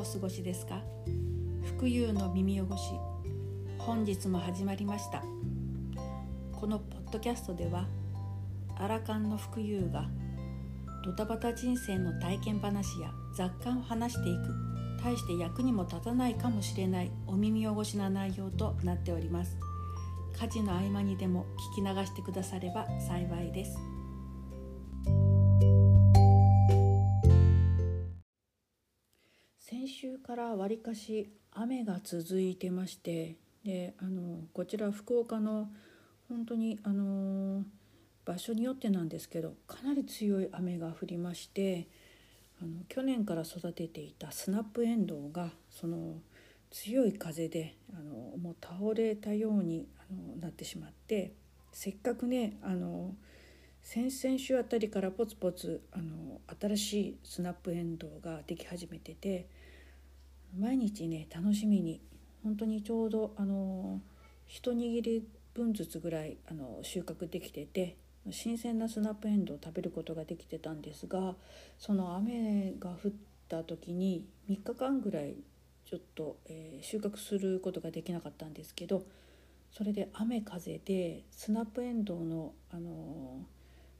お過ごしですか？福有の耳汚し本日も始まりました。このポッドキャストではアラカンの福有がドタバタ人生の体験話や雑感を話していく大して役にも立たないかもしれないお耳汚しな内容となっております。家事の合間にでも聞き流してくだされば幸いです。からわりかし雨が続いてましてであのこちら福岡の本当にあの場所によってなんですけどかなり強い雨が降りましてあの去年から育てていたスナップエンドウがその強い風であのもう倒れたようにあのなってしまってせっかくねあの先々週あたりからポツポツあの新しいスナップエンドウができ始めてて毎日ね楽しみに本当にちょうどあの一握り分ずつぐらいあの収穫できてて新鮮なスナップエンドウを食べることができてたんですがその雨が降った時に3日間ぐらいちょっと、えー、収穫することができなかったんですけどそれで雨風でスナップエンドウの、あの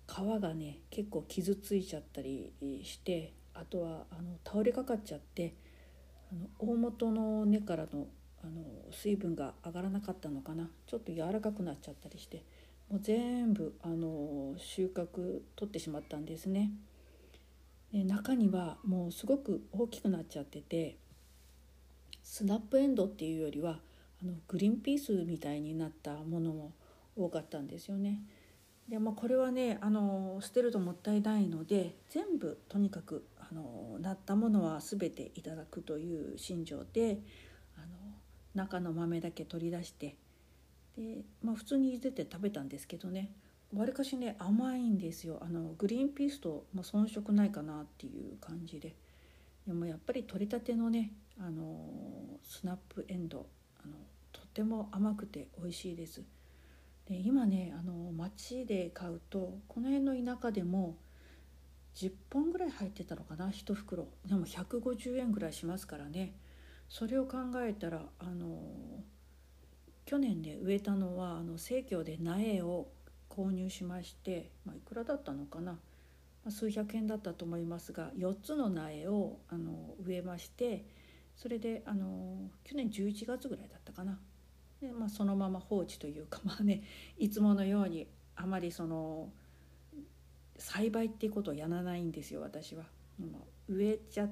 皮がね結構傷ついちゃったりしてあとはあの倒れかかっちゃってあの大元の根からのあの水分が上がらなかったのかなちょっと柔らかくなっちゃったりしてもう全部あの収穫取ってしまったんですね。で中にはもうすごく大きくなっちゃっててスナップエンドっていうよりはあのグリーンピースみたいになったものも多かったんですよね。でもこれはねあの捨てるともったいないので全部とにかくあのなったものは全ていただくという心情であの中の豆だけ取り出してで、まあ、普通に茹でて食べたんですけどねわりかしね甘いんですよあのグリーンピースと、まあ、遜色ないかなっていう感じででもやっぱり取りたてのねあのスナップエンドあのとても甘くて美味しいです。で今ねあの町で買うとこの辺の田舎でも10本ぐらい入ってたのかな1袋。でも150円ぐらいしますからね。それを考えたらあの去年ね植えたのはあの生協で苗を購入しまして、まあ、いくらだったのかな、数百円だったと思いますが4つの苗をあの植えましてそれであの去年11月ぐらいだったかな。で、まあ、そのまま放置というかまあねいつものようにあまりその栽培っていうことをやらないんですよ私は。植えちゃっ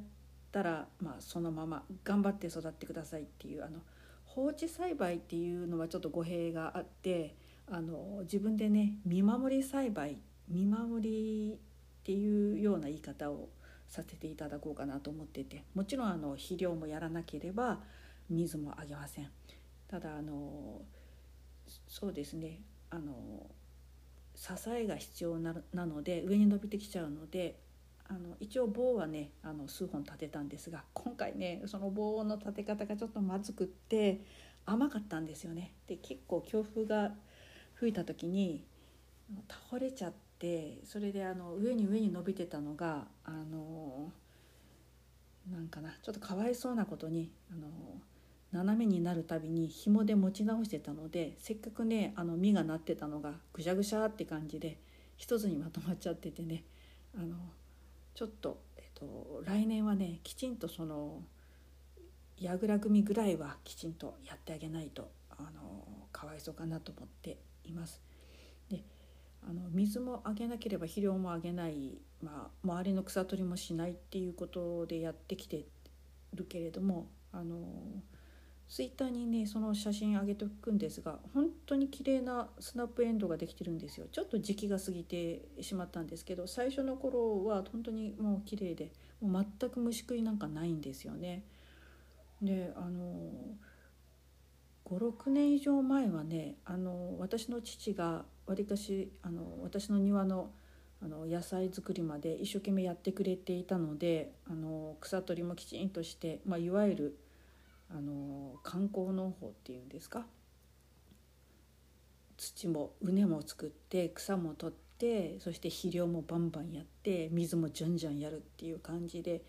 たら、まあ、そのまま頑張って育ってくださいっていうあの放置栽培っていうのはちょっと語弊があってあの自分でね見守り栽培見守りっていうような言い方をさせていただこうかなと思っててもちろんあの肥料もやらなければ水もあげません。ただあのそうですねあの支えが必要なので上に伸びてきちゃうのであの一応棒はねあの数本立てたんですが今回ねその棒の立て方がちょっとまずくって甘かったんですよね。で結構強風が吹いた時に倒れちゃってそれであの上に上に伸びてたのがあのなんかなちょっとかわいそうなことにあの斜めになるたびに紐で持ち直してたのでせっかくねあの実がなってたのがぐしゃぐしゃって感じで一つにまとまっちゃっててねあのちょっと、えっと、来年はねきちんとそのやぐら組ぐらいはきちんとやってあげないとあのかわいそうかなと思っています。であの水もあげなければ肥料もあげない、まあ、周りの草取りもしないっていうことでやってきてるけれどもあのツイッターにねその写真上げておくんですが本当に綺麗なスナップエンドができてるんですよちょっと時期が過ぎてしまったんですけど最初の頃は本当にもう綺麗でもう全く虫食いなんかないんですよね。であの56年以上前はねあの私の父がわりかしあの私の庭のあの野菜作りまで一生懸命やってくれていたのであの草取りもきちんとして、まあ、いわゆるあの観光農法っていうんですか？土も畝も作って草も取ってそして肥料もバンバンやって水もじゃんじゃんやるっていう感じで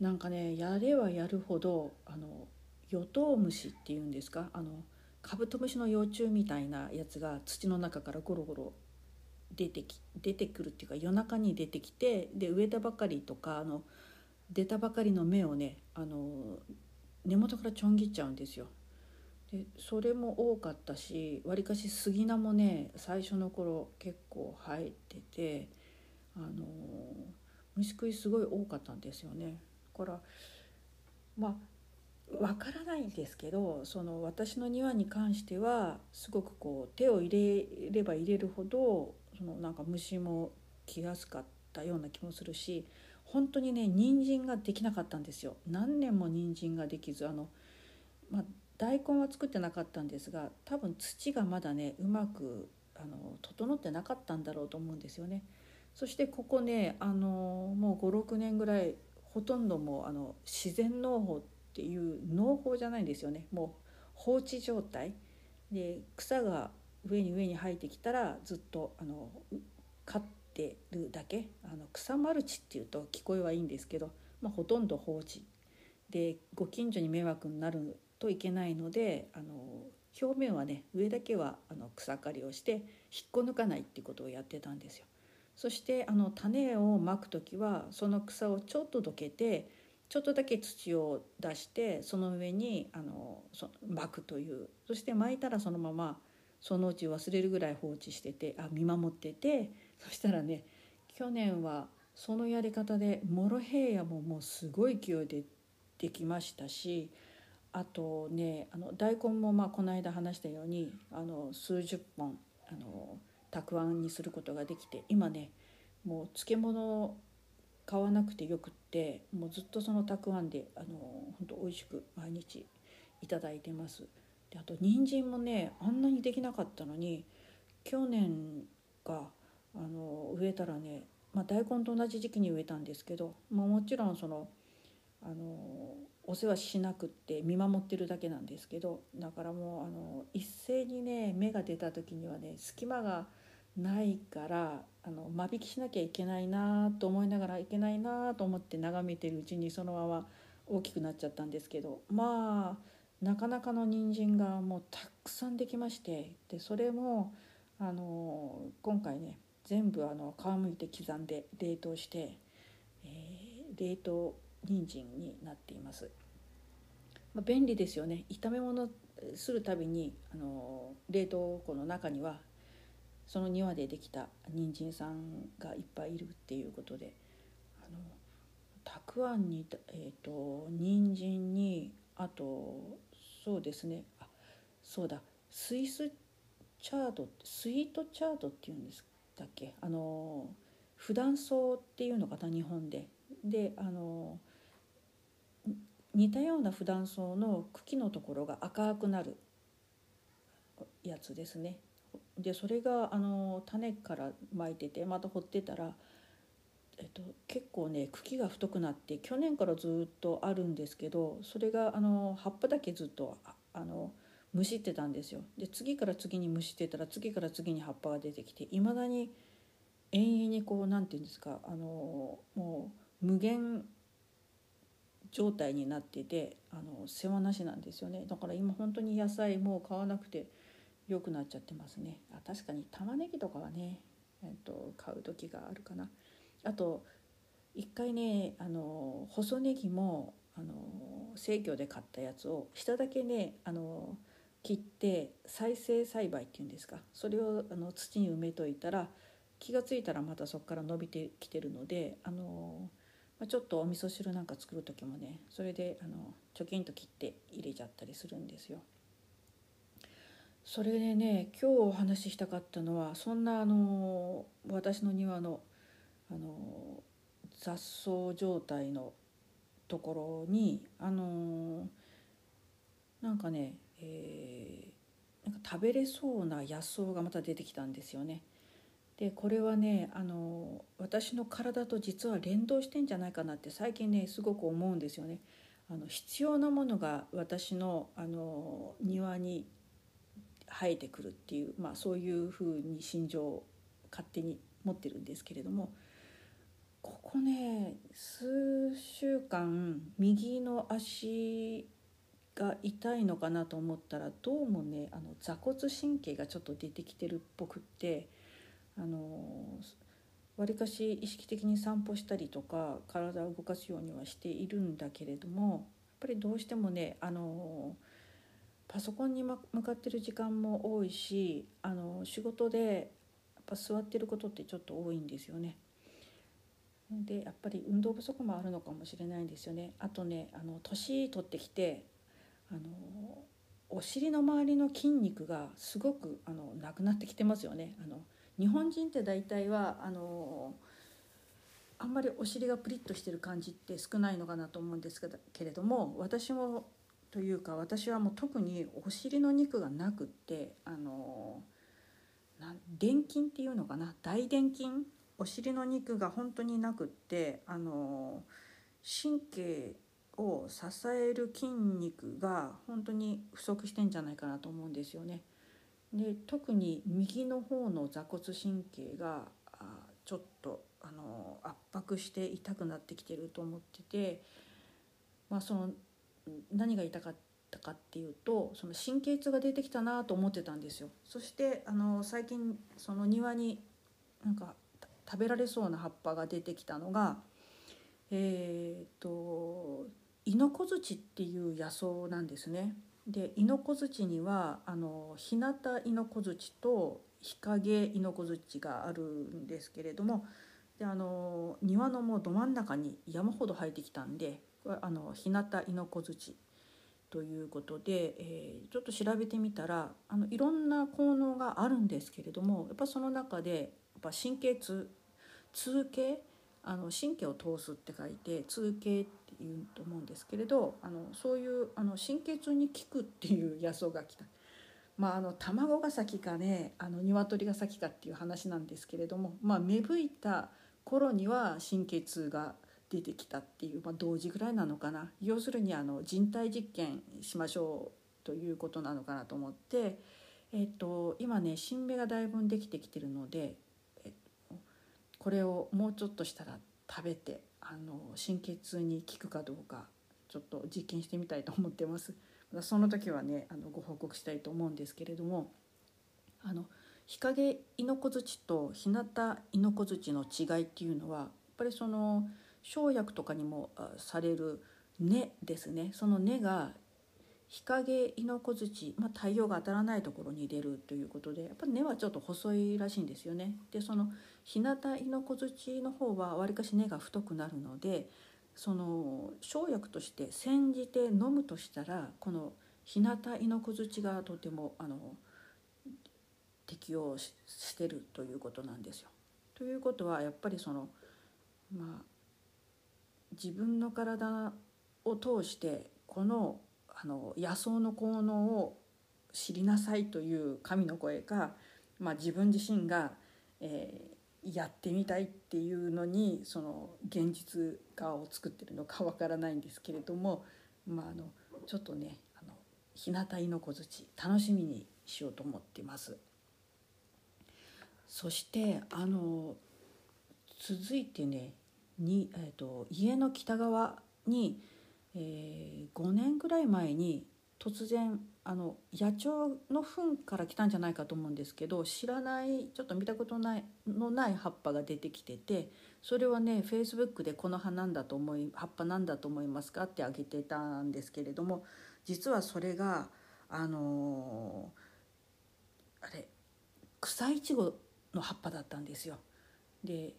なんかねやればやるほどあのヨトウムシっていうんですか？あのカブトムシの幼虫みたいなやつが土の中からゴロゴロ出てき出てくるっていうか夜中に出てきてで植えたばかりとかあの出たばかりの芽をねあの根元からちょん切っちゃうんですよ。でそれも多かったしわりかし杉菜もね最初の頃結構生えててあの虫食いすごい多かったんですよね。だからまあわからないんですけどその私の庭に関してはすごくこう手を入れれば入れるほどそのなんか虫も来やすかったような気もするし本当にね人参ができなかったんですよ。何年も人参ができずあの、まあ、大根は作ってなかったんですが多分土がまだねうまくあの整ってなかったんだろうと思うんですよね。そしてここねあのもう56年ぐらいほとんどもうあの自然農法っていう農法じゃないんですよね。もう放置状態。で草が上に上に生えてきたらずっとあの飼ってるだけあの草マルチっていうと聞こえはいいんですけど、まあ、ほとんど放置でご近所に迷惑になるといけないのであの表面はね上だけはあの草刈りをして引っこ抜かないっていうことをやってたんですよ。そしてあの種をまく時はその草をちょっとどけてちょっとだけ土を出してその上にあのそ巻くというそして巻いたらそのままそのうち忘れるぐらい放置しててあ見守っててそしたらね去年はそのやり方でモロヘイヤももうすごい勢いでできましたしあとねあの大根もまあこの間話したようにあの数十本あのたくあんにすることができて今ねもう漬物買わなくてよくってもうずっとそのたくあんであの本当美味しく毎日いただいてます。であと人参もねあんなにできなかったのに去年があの植えたらね、まあ、大根と同じ時期に植えたんですけど、まあ、もちろんそのあのお世話しなくって見守ってるだけなんですけどだからもうあの一斉にね芽が出た時にはね隙間がないからあの間引きしなきゃいけないなと思いながらいけないなと思って眺めてるうちにそのまま大きくなっちゃったんですけどまあなかなかの人参がもうたくさんできましてでそれもあの今回ね全部あの皮むいて刻んで冷凍して、えー、冷凍人参になっています。まあ、便利ですよね。炒め物するたびにあの冷凍庫の中にはその庭でできた人参さんがいっぱいいるっていうことであのたくあんにえっ、ー、と人参にあとそうですね。あそうだ。スイスチャードスイートチャードっていうんですだっけ？あの普段草っていうのかな日本で。であの似たような普段草の茎のところが赤くなるやつですね。でそれがあの種から巻いててまた掘ってたら、えっと、結構ね茎が太くなって去年からずっとあるんですけどそれがあの葉っぱだけずっとあのむしってたんですよ。で次から次にむしってたら次から次に葉っぱが出てきていまだに永遠にこう何て言うんですかあのもう無限状態になっててあの世話なしなんですよね。だから今本当に野菜もう買わなくて良くなっちゃってますね。あ確かに玉ねぎとかはね、えっと、買う時があるかな。あと一回ねあの細ネギもあの生協で買ったやつを下だけねあの切って再生栽培っていうんですかそれをあの土に埋めといたら気が付いたらまたそこから伸びてきてるのであの、まあ、ちょっとお味噌汁なんか作る時もねそれであのチョキンと切って入れちゃったりするんですよ。それでね今日お話ししたかったのはそんなあの私の庭のあの雑草状態のところにあのなんかね、えー、なんか食べれそうな野草がまた出てきたんですよね。でこれはねあの私の体と実は連動してんじゃないかなって最近ねすごく思うんですよね。あの必要なものが私のあの庭に生えてくるっていう、まあ、そういうふうに心情を勝手に持ってるんですけれどもここね数週間右の足が痛いのかなと思ったらどうもねあの座骨神経がちょっと出てきてるっぽくってあのわりかし意識的に散歩したりとか体を動かすようにはしているんだけれどもやっぱりどうしてもねあのパソコンに向かってる時間も多いしあの仕事でやっぱ座ってることってちょっと多いんですよね。でやっぱり運動不足もあるのかもしれないんですよね。あとねあの年取ってきてあのお尻の周りの筋肉がすごくあのなくなってきてますよね。あの日本人って大体はあのあんまりお尻がプリッとしてる感じって少ないのかなと思うんですけれども私もというか私はもう特にお尻の肉がなくってあの臀筋っていうのかな？大臀筋？お尻の肉が本当になくってあの神経を支える筋肉が本当に不足してんじゃないかなと思うんですよね。で特に右の方の座骨神経がちょっとあの圧迫して痛くなってきてると思ってて、まあ、その何が痛かったかっていうとその神経痛が出てきたなと思ってたんですよ。そしてあの最近その庭になんか食べられそうな葉っぱが出てきたのがえっ、ー、とイノコズチっていう野草なんですね。でイノコズチにはあの日向イノコズチと日陰イノコズチがあるんですけれどもであの庭のもうど真ん中に山ほど生えてきたんであの日向イノコズチということで、えー、ちょっと調べてみたらあのいろんな効能があるんですけれどもやっぱその中でやっぱ神経痛痛経あの神経を通すって書いて痛経っていうと思うんですけれどあのそういうあの神経痛に効くっていう野草が来た。まあ、あの卵が先かねあの鶏が先かっていう話なんですけれども、まあ、芽吹いた頃には神経痛が出てきたっていう、まあ、同時ぐらいなのかな要するにあの人体実験しましょうということなのかなと思って、えっと、今ね新芽がだいぶできてきてるのでこれをもうちょっとしたら食べてあの神経痛に効くかどうかちょっと実験してみたいと思ってます。その時はねあのご報告したいと思うんですけれどもあの日陰イノコズチと日向イノコズチの違いっていうのはやっぱりその生薬とかにもされる根ですねその根が日陰イノコズチ、まあ、太陽が当たらないところに出るということでやっぱり根はちょっと細いらしいんですよね。でその日向イノコズチの方はわりかし根が太くなるのでその生薬として煎じて飲むとしたらこの日向イノコズチがとてもあの適用してるということなんですよ。ということはやっぱりそのまあ自分の体を通してこのあの野草の効能を知りなさいという神の声か、まあ、自分自身が、えー、やってみたいっていうのにその現実化を作ってるのかわからないんですけれども、まあ、あのちょっとねあの日向いの小槌楽しみにしようと思ってます。そしてあの続いてねに、えーと家の北側にえー、5年ぐらい前に突然あの野鳥の糞から来たんじゃないかと思うんですけど知らないちょっと見たことないのない葉っぱが出てきててそれはねフェイスブックでこの葉なんだと思い葉っぱなんだと思いますかってあげてたんですけれども実はそれがあのー、あれ草いちごの葉っぱだったんですよ。で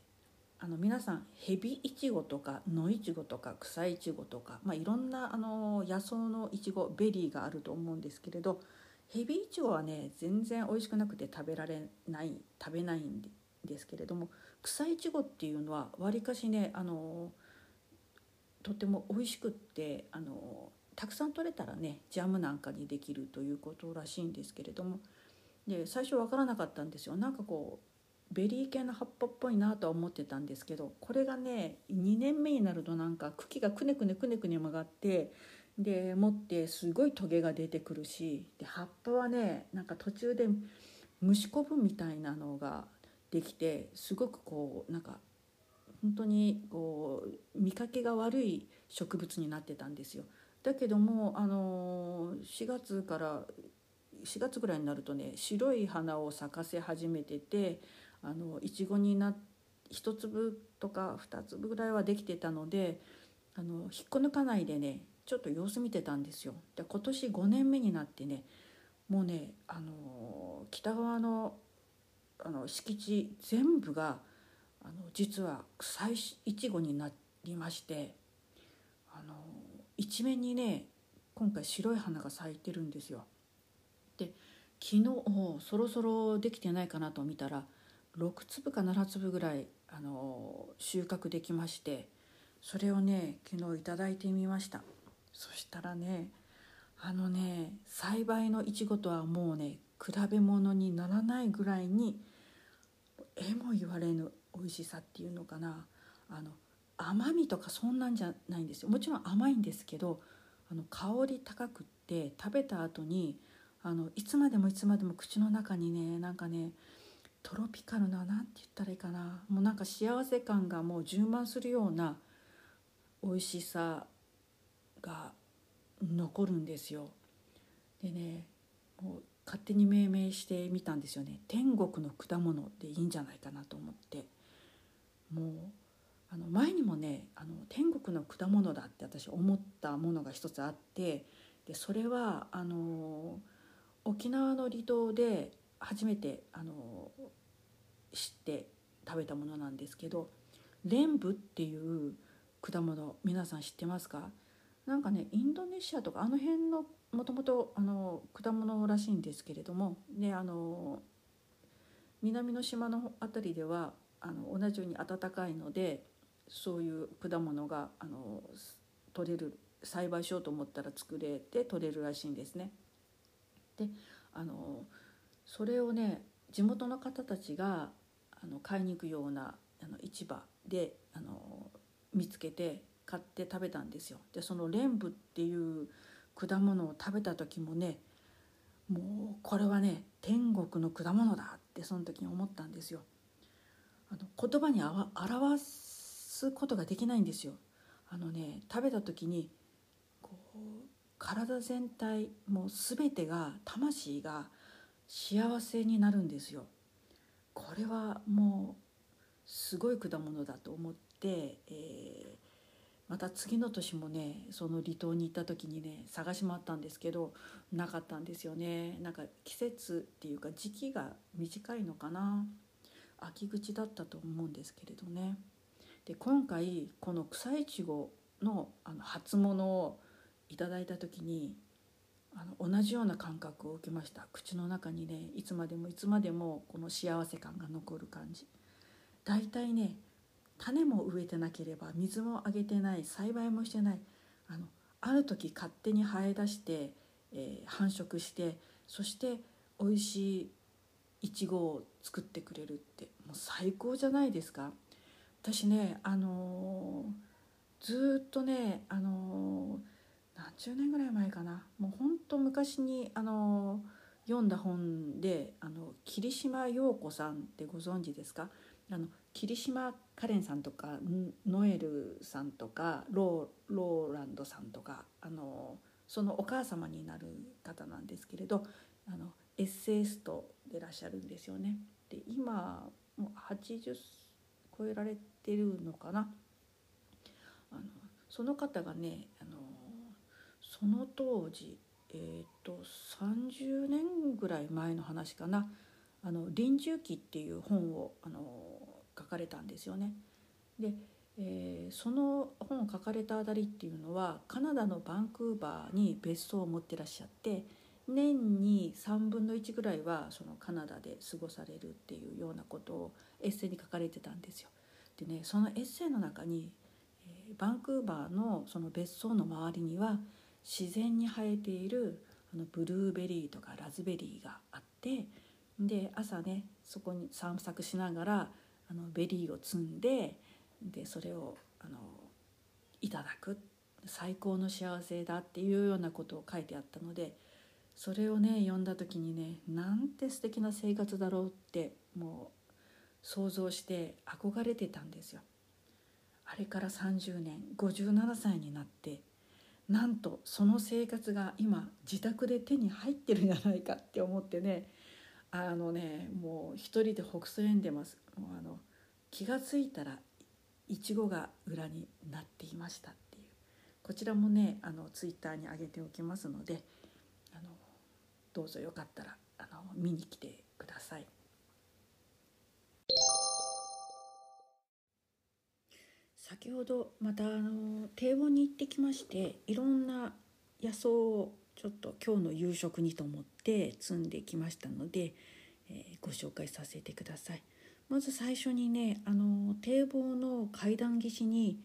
あの皆さんヘビイチゴとか野イチゴとか草イチゴとか、まあ、いろんなあの野草のイチゴベリーがあると思うんですけれどヘビイチゴはね全然美味しくなくて食べられない食べないんですけれども草イチゴっていうのはわりかしねあのとても美味しくってあのたくさん取れたらねジャムなんかにできるということらしいんですけれどもで最初分からなかったんですよ。なんかこうベリー系の葉っぱっぽいなとは思ってたんですけどこれがね2年目になるとなんか茎がくねくねくねくね曲がってで持ってすごいトゲが出てくるしで葉っぱはねなんか途中で虫こぶみたいなのができてすごくこうなんか本当にこう見かけが悪い植物になってたんですよ。だけどもあの4月から4月ぐらいになるとね白い花を咲かせ始めててあのいちごにな1粒とか2粒ぐらいはできてたのであの引っこ抜かないでねちょっと様子見てたんですよ。で今年5年目になってねもうねあの北側のあの敷地全部があの実は草いちごになりましてあの一面にね今回白い花が咲いてるんですよ。で昨日そろそろできてないかなと見たら6粒か7粒ぐらいあの収穫できましてそれをね昨日いただいてみました。そしたらねあのね栽培のいちごとはもうね比べ物にならないぐらいにえも言われぬ美味しさっていうのかな。あの甘みとかそんなんじゃないんですよ。もちろん甘いんですけどあの香り高くって食べた後にあのいつまでもいつまでも口の中にねなんかねトロピカルな何て言ったらいいかな。もうなんか幸せ感がもう充満するような美味しさが残るんですよ。でねもう勝手に命名してみたんですよね。天国の果物でいいんじゃないかなと思って。もうあの前にもねあの天国の果物だって私思ったものが一つあってでそれはあの沖縄の離島で初めてあの知って食べたものなんですけどレンブっていう果物皆さん知ってますか？なんかねインドネシアとかあの辺のもともと果物らしいんですけれどもねあの南の島の辺りではあの同じように暖かいのでそういう果物があの取れる栽培しようと思ったら作れて取れるらしいんですね。であのそれをね地元の方たちがあの買いに行くようなあの市場であの見つけて買って食べたんですよ。でそのレンブっていう果物を食べた時もねもうこれはね天国の果物だってその時に思ったんですよ。あの言葉に表すことができないんですよ。あのね食べた時にこう体全体もう全てが魂が幸せになるんですよ。これはもうすごい果物だと思って、えー、また次の年もねその離島に行った時にね探し回ったんですけどなかったんですよね。なんか季節っていうか時期が短いのかな。秋口だったと思うんですけれどね。で今回この草いちごのあの初物をいただいた時にあの同じような感覚を受けました。口の中にねいつまでもいつまでもこの幸せ感が残る感じ。だいたいね種も植えてなければ水もあげてない栽培もしてない。あのある時勝手に生え出して、えー、繁殖してそして美味しいいちごを作ってくれるってもう最高じゃないですか。私ねあのー、ずっとねあのー何十年ぐらい前かな。もうほんと昔にあの読んだ本であの霧島陽子さんってご存知ですか？あの霧島カレンさんとかノエルさんとかローローランドさんとかあのそのお母様になる方なんですけれどあのエッセイストでいらっしゃるんですよね。で今もう80超えられてるのかな。あのその方がねあのその当時えっ、と30年ぐらい前の話かな「あの臨終記」っていう本をあの書かれたんですよね。で、えー、その本を書かれたあたりっていうのはカナダのバンクーバーに別荘を持ってらっしゃって年に3分の1ぐらいはそのカナダで過ごされるっていうようなことをエッセイに書かれてたんですよ。でねそのエッセイの中に、えー、バンクーバーのその別荘の周りには自然に生えているあのブルーベリーとかラズベリーがあってで朝ねそこに散策しながらあのベリーを摘んででそれをあのいただく最高の幸せだっていうようなことを書いてあったのでそれをね読んだ時にねなんて素敵な生活だろうってもう想像して憧れてたんですよ。あれから30年57歳になってなんとその生活が今自宅で手に入ってるんじゃないかって思ってねあのねもう一人でほくそ笑んでますもうあの気が付いたらいちごが裏になっていましたっていうこちらもねあのツイッターに上げておきますのであのどうぞよかったらあの見に来てください。先ほどまたあの低温に行ってきましていろんな野草をちょっと今日の夕食にと思って摘んできましたので、えー、ご紹介させてください。まず最初にねあの堤防の階段岸に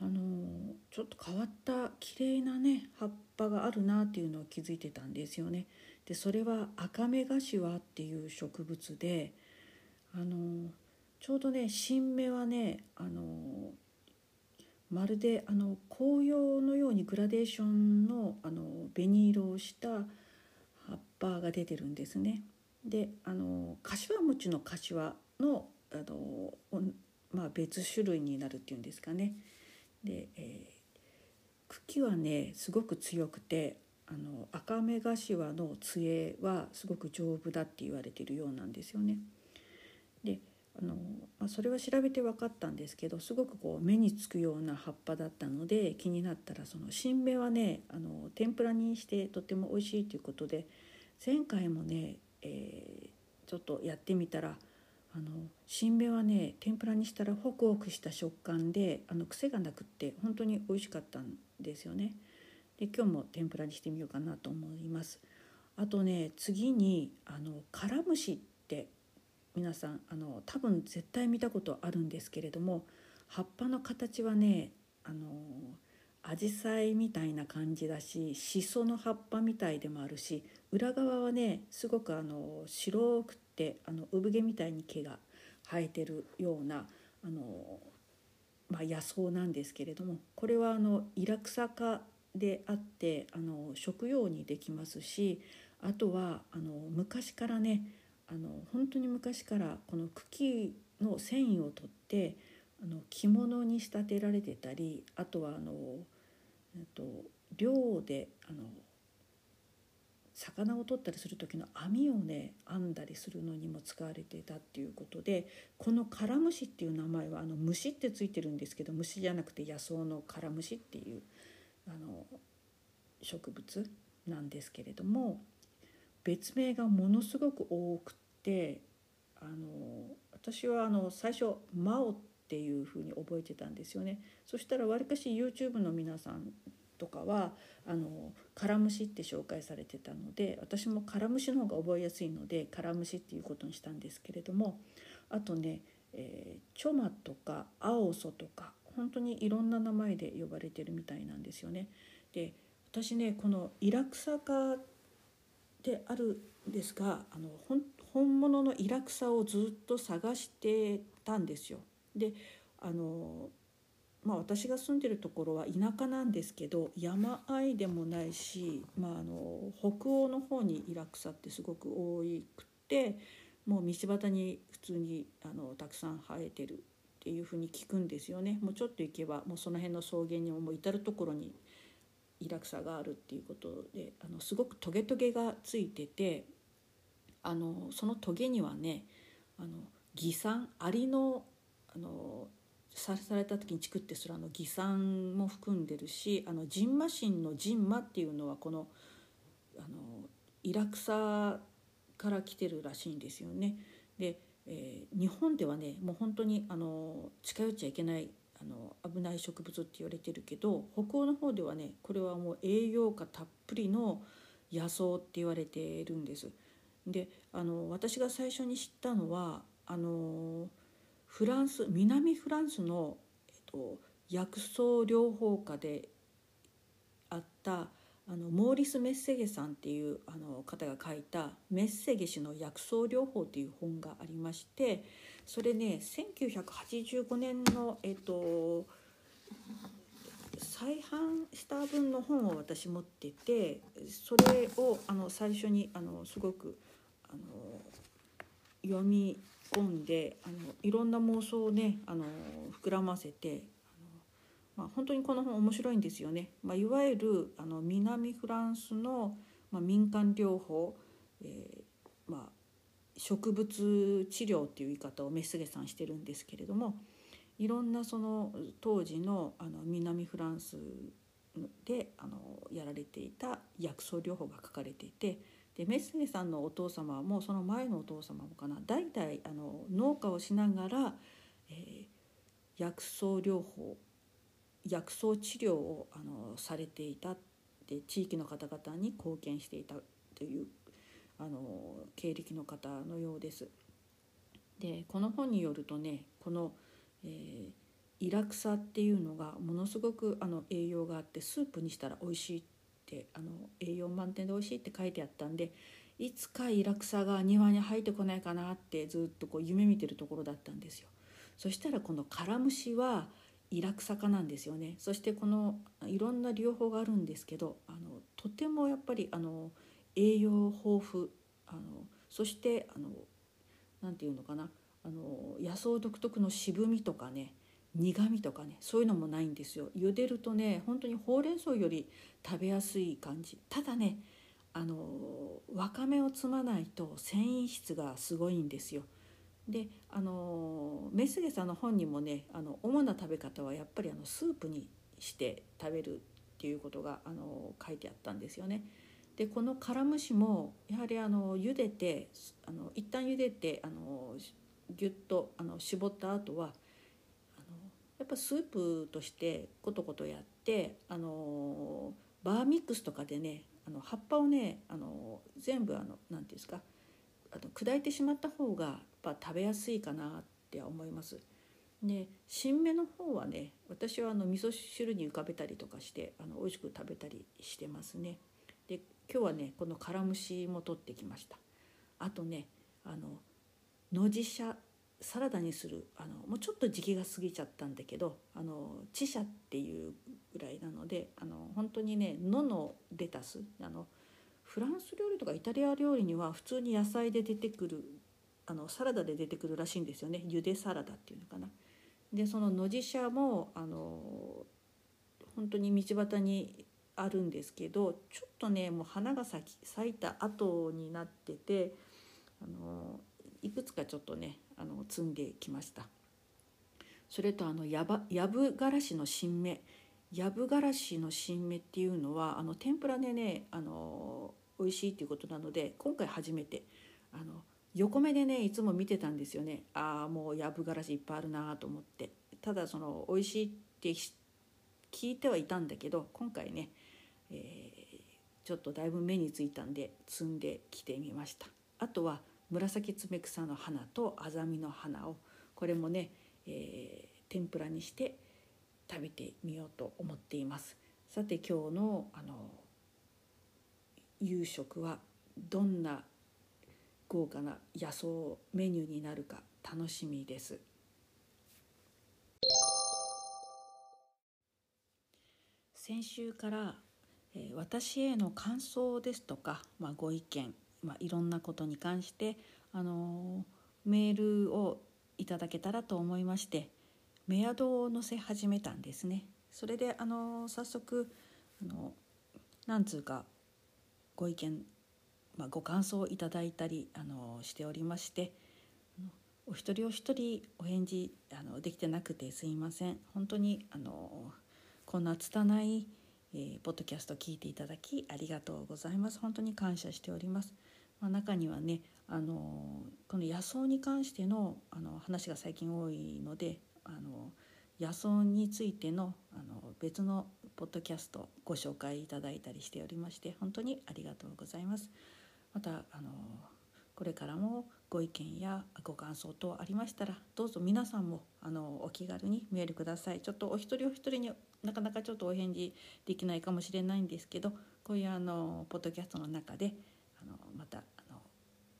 あのちょっと変わった綺麗なね葉っぱがあるなっていうのを気づいてたんですよね。でそれはアカメガシワっていう植物であのちょうどね新芽はねあのまるであの紅葉のようにグラデーションのあの紅色をした葉っぱが出てるんですね。であの柏餅の柏のあの、まあ、別種類になるっていうんですかね。で、えー、茎はねすごく強くてあの赤目柏の杖はすごく丈夫だって言われてるようなんですよね。あの、あ、それは調べて分かったんですけどすごくこう目につくような葉っぱだったので気になったらその新芽はねあの天ぷらにしてとても美味しいということで前回もね、えー、ちょっとやってみたらあの新芽はね天ぷらにしたらホクホクした食感であの癖がなくって本当に美味しかったんですよね。で今日も天ぷらにしてみようかなと思います。あとね次にあのカラムシって皆さんあの多分絶対見たことあるんですけれども葉っぱの形はねあの紫陽花みたいな感じだししその葉っぱみたいでもあるし裏側はねすごくあの白くてあの産毛みたいに毛が生えてるようなあの、まあ、野草なんですけれどもこれはあのイラクサ科であってあの食用にできますしあとはあの昔からねあの本当に昔からこの茎の繊維を取ってあの着物に仕立てられてたりあとはあの、えっと、漁であの魚を取ったりする時の網をね編んだりするのにも使われていたっていうことでこのカラムシっていう名前はあの虫ってついてるんですけど虫じゃなくて野草のカラムシっていうあの植物なんですけれども別名がものすごく多くてあの私はあの最初「マオ」っていうふうに覚えてたんですよね。そしたらわりかし YouTube の皆さんとかはあのカラムシって紹介されてたので私もカラムシの方が覚えやすいのでカラムシっていうことにしたんですけれどもあとね、えー、チョマとかアオソとか本当にいろんな名前で呼ばれてるみたいなんですよね。で私ねこのイラクサ科であるんですがあの本本物のイラクサをずっと探してたんですよ。であのまあ、私が住んでるところは田舎なんですけど山あいでもないし、まあ、あの北欧の方にイラクサってすごく多くてもう道端に普通にあのたくさん生えてるっていうふうに聞くんですよね。もうちょっと行けばもうその辺の草原にももう至る所にイラクサがあるっていうことであのすごくトゲトゲがついててあのそのトゲにはねあの偽酸アリのあのされた時にチクってするあの偽酸も含んでるしあのジンマシンのジンマっていうのはこのあのイラクサから来てるらしいんですよね。で、えー、日本ではねもう本当にあの近寄っちゃいけないあの危ない植物って言われてるけど北欧の方ではねこれはもう栄養価たっぷりの野草って言われているんです。であの私が最初に知ったのはあのフランス南フランスの、えっと、薬草療法家であったあのモーリス・メッセゲさんっていうあの方が書いた「メッセゲ氏の薬草療法」っていう本がありましてそれね1985年のえっと再販した分の本を私持っててそれをあの最初にあのすごく読み込んであのいろんな妄想をねあの膨らませてあのまあ、本当にこの本面白いんですよね。まあ、いわゆるあの南フランスの、まあ、民間療法、えー、まあ、植物治療っていう言い方をメスゲさんしてるんですけれどもいろんなその当時のあの南フランスであのやられていた薬草療法が書かれていてでメスゲさんのお父様もその前のお父様もかな代々あの農家をしながら、えー、薬草療法薬草治療をあのされていたで地域の方々に貢献していたというあの経歴の方のようです。でこの本によるとねこの、えー、イラクサっていうのがものすごくあの栄養があってスープにしたら美味しいってあの栄養満点で美味しいって書いてあったんでいつかイラクサが庭に生えてこないかなってずっとこう夢見てるところだったんですよ。そしたらこのカラムシはイラクサ科なんですよねそしてこのいろんな療法があるんですけどあのとてもやっぱりあの栄養豊富あのそしてあのなていうのかなあの野草独特の渋みとかね苦みとかねそういうのもないんですよ。茹でるとね本当にほうれん草より食べやすい感じ。ただねあのわかめを摘まないと繊維質がすごいんですよ。であのメスゲさんの本にもねあの主な食べ方はやっぱりあのスープにして食べるっていうことがあの書いてあったんですよね。でこのカラムシもやはりあの茹でてあの一旦茹でてあのギュッとあの絞った後はやっぱスープとしてコトコトやってあのバーミックスとかでねあの葉っぱをねあの全部あの何て言うんですかあの砕いてしまった方がやっぱ食べやすいかなって思います。で新芽の方はね私はあの味噌汁に浮かべたりとかしてあの美味しく食べたりしてますね。で今日はねこのカラムシも取ってきましたあとねあの野地車サラダにするあのもうちょっと時期が過ぎちゃったんだけどあのチシャっていうぐらいなのであの本当にね野のレタスあのフランス料理とかイタリア料理には普通に野菜で出てくるあのサラダで出てくるらしいんですよねゆでサラダっていうのかな。でその野地車もあの本当に道端にあるんですけどちょっとねもう花が咲き咲いた後になっててあのいくつかちょっとねあの摘んできました。それとあのやばやぶがらしの新芽。やぶがらしの新芽っていうのはあの天ぷらでねあの美味しいっていうことなので今回初めてあの横目でねいつも見てたんですよね。ああもうやぶがらしいっぱいあるなと思って。ただその美味しいって聞いてはいたんだけど今回ねえー、ちょっとだいぶ目についたんで摘んできてみました。あとは紫爪草の花とアザミの花をこれもね、えー、天ぷらにして食べてみようと思っています。さて今日のあの夕食はどんな豪華な野草メニューになるか楽しみです。先週からえ私への感想ですとか、まあ、ご意見、まあ、いろんなことに関して、あのメールをいただけたらと思いましてメアドを載せ始めたんですね。それで、あの早速あの何通かご意見、まあ、ご感想をいただいたり、あのしておりましてお一人お一人お返事あのできてなくてすいません。本当にあのこんな拙いえー、ポッドキャスト聞いていただきありがとうございます。本当に感謝しております、まあ、中にはねあのこの野草に関してのあの話が最近多いのであの野草についてのあの別のポッドキャストご紹介いただいたりしておりまして本当にありがとうございます。またあのこれからもご意見やご感想等ありましたらどうぞ皆さんもあのお気軽にメールください。ちょっとお一人お一人になかなかちょっとお返事できないかもしれないんですけどこういうあのポッドキャストの中で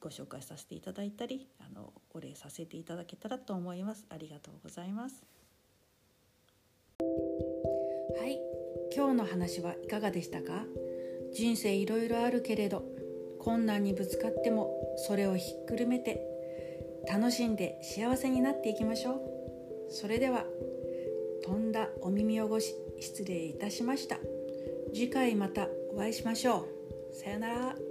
ご紹介させていただいたりあのお礼させていただけたらと思います。ありがとうございます。はい。今日の話はいかがでしたか？人生いろいろあるけれど困難にぶつかってもそれをひっくるめて楽しんで幸せになっていきましょう。それでは飛んだお耳汚し失礼いたしました。次回またお会いしましょう。さよなら。